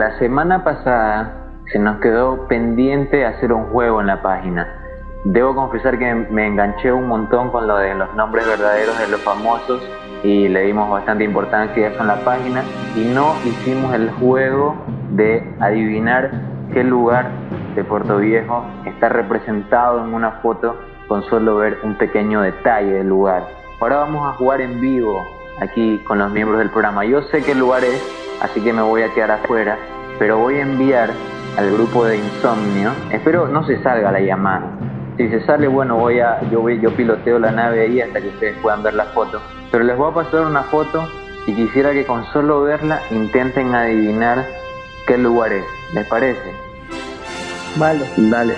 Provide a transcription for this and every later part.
la semana pasada se nos quedó pendiente hacer un juego en la página. Debo confesar que me enganché un montón con lo de los nombres verdaderos de los famosos y le dimos bastante importancia a eso en la página y no hicimos el juego de adivinar qué lugar de Puerto Viejo está representado en una foto con solo ver un pequeño detalle del lugar. Ahora vamos a jugar en vivo aquí con los miembros del programa. Yo sé qué lugar es, así que me voy a quedar afuera, pero voy a enviar al grupo de insomnio. Espero no se salga la llamada. Si se sale, bueno, voy a, yo, voy, yo piloteo la nave ahí hasta que ustedes puedan ver la foto. Pero les voy a pasar una foto y quisiera que con solo verla intenten adivinar qué lugar es. ¿Les parece? Vale. Dale.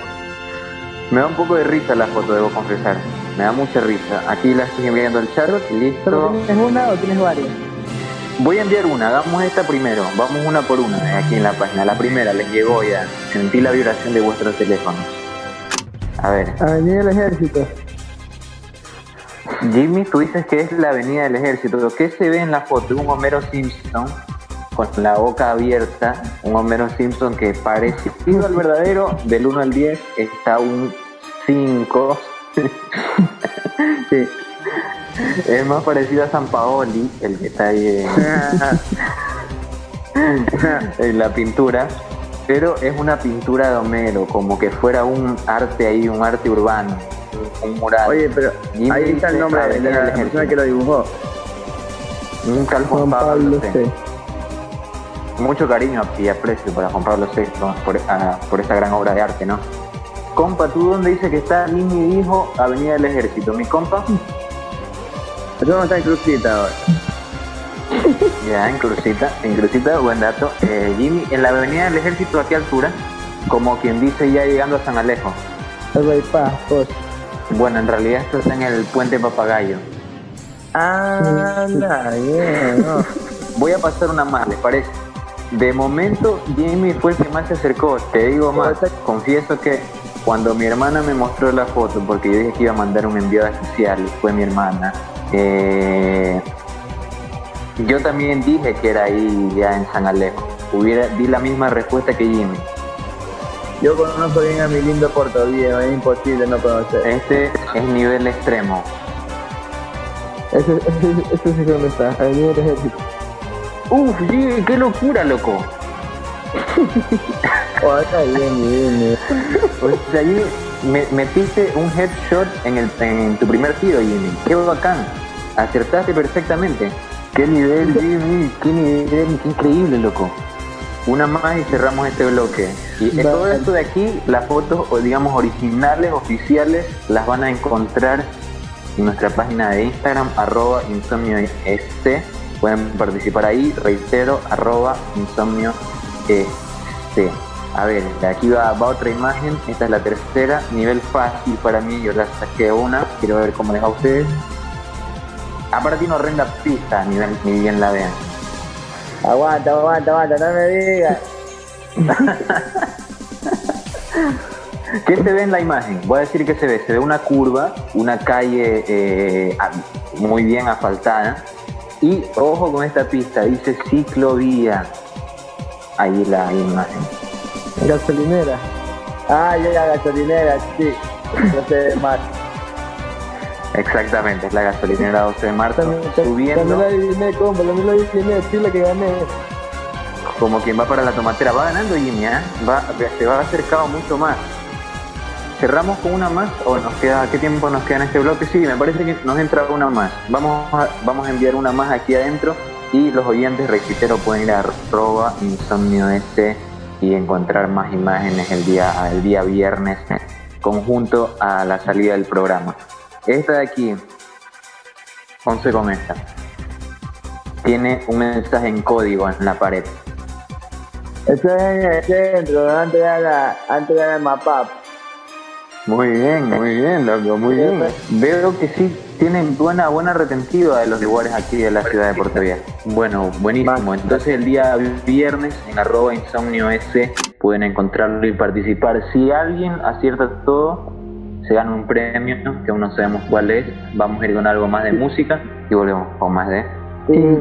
Me da un poco de risa la foto, debo confesar. Me da mucha risa. Aquí la estoy enviando al chat. Listo. ¿Tienes una o tienes varias? Voy a enviar una, hagamos esta primero, vamos una por una aquí en la página. La primera les llegó ya, sentí la vibración de vuestros teléfonos. A ver. Avenida del Ejército. Jimmy, tú dices que es la Avenida del Ejército. ¿Qué se ve en la foto? Un Homero Simpson con la boca abierta, un Homero Simpson que parece al verdadero, del 1 al 10 está un 5. sí. Es más parecido a San Paoli, el que está ahí en, la pintura, pero es una pintura de Homero, como que fuera un arte ahí, un arte urbano, un mural. Oye, pero ahí está el nombre de la, persona que lo dibujó. Un tal Juan Pablo, Mucho cariño y aprecio para Juan Pablo VI por, ah, por esta gran obra de arte, ¿no? Compa, ¿tú dónde dice que está mi hijo Avenida del Ejército? ¿Mi compa? Yo no está en Crucita ahora. Ya, en Crucita, en Crucita, buen dato. Eh, Jimmy, en la avenida del ejército, ¿a qué altura? Como quien dice ya llegando a San Alejo. pues. Bueno, en realidad esto está en el puente Papagayo. Anda, bien. Voy a pasar una más, ¿les parece? De momento, Jimmy fue el que más se acercó. Te digo más, confieso que cuando mi hermana me mostró la foto, porque yo dije que iba a mandar un enviado especial, fue mi hermana, eh, yo también dije que era ahí ya en San Alejo. Hubiera, di la misma respuesta que Jimmy. Yo conozco bien a mi lindo Puerto Viejo, es imposible no conocer. Este es nivel extremo. Ese, ese, sí que está, nivel ejército. Uf, qué locura, loco. oh, está bien, bien, O sea, allí me, metiste un headshot en, el, en tu primer tiro, Jimmy. Qué bacán. Acertaste perfectamente. Qué nivel, Jimmy, qué nivel, qué increíble, loco. Una más y cerramos este bloque. Y todo esto de aquí, las fotos, o digamos, originales, oficiales, las van a encontrar en nuestra página de Instagram, arroba insomnio este. Pueden participar ahí, reitero, arroba insomnio este. A ver, de aquí va, va, otra imagen, esta es la tercera, nivel fácil para mí, yo la saqué una, quiero ver cómo les va a ustedes. Aparte una horrenda pista, ni, ni bien la vean. Aguanta, aguanta, aguanta, no me digas. ¿Qué se ve en la imagen? Voy a decir que se ve. Se ve una curva, una calle eh, muy bien asfaltada. Y ojo con esta pista, dice ciclovía. Ahí la imagen. Gasolinera. Ah, ya, gasolinera, sí. No sé más. Exactamente, es la gasolinera 12 de marzo subiendo. También la adiviné, compa, también la adiviné, sí, la que gané. Como quien va para la tomatera, va ganando Jimmy, ¿eh? va, se va acercando mucho más. ¿Cerramos con una más o nos queda, qué tiempo nos queda en este bloque? Sí, me parece que nos entra una más. Vamos a, vamos a enviar una más aquí adentro y los oyentes, reitero, pueden ir a arroba insomnio este y encontrar más imágenes el día, el día viernes conjunto a la salida del programa. Esta de aquí, 11 con esta, tiene un mensaje en código en la pared. Esto es en el centro, antes de la, antes de la mapa. Muy bien, muy bien, loco, muy bien. Veo que sí tienen buena buena retentiva de los lugares aquí de la ciudad de Puerto Viejo. Bueno, buenísimo. Entonces el día viernes en arroba insomnio S pueden encontrarlo y participar. Si alguien acierta todo, se gana un premio que aún no sabemos cuál es. Vamos a ir con algo más de música y volvemos con más de. Y,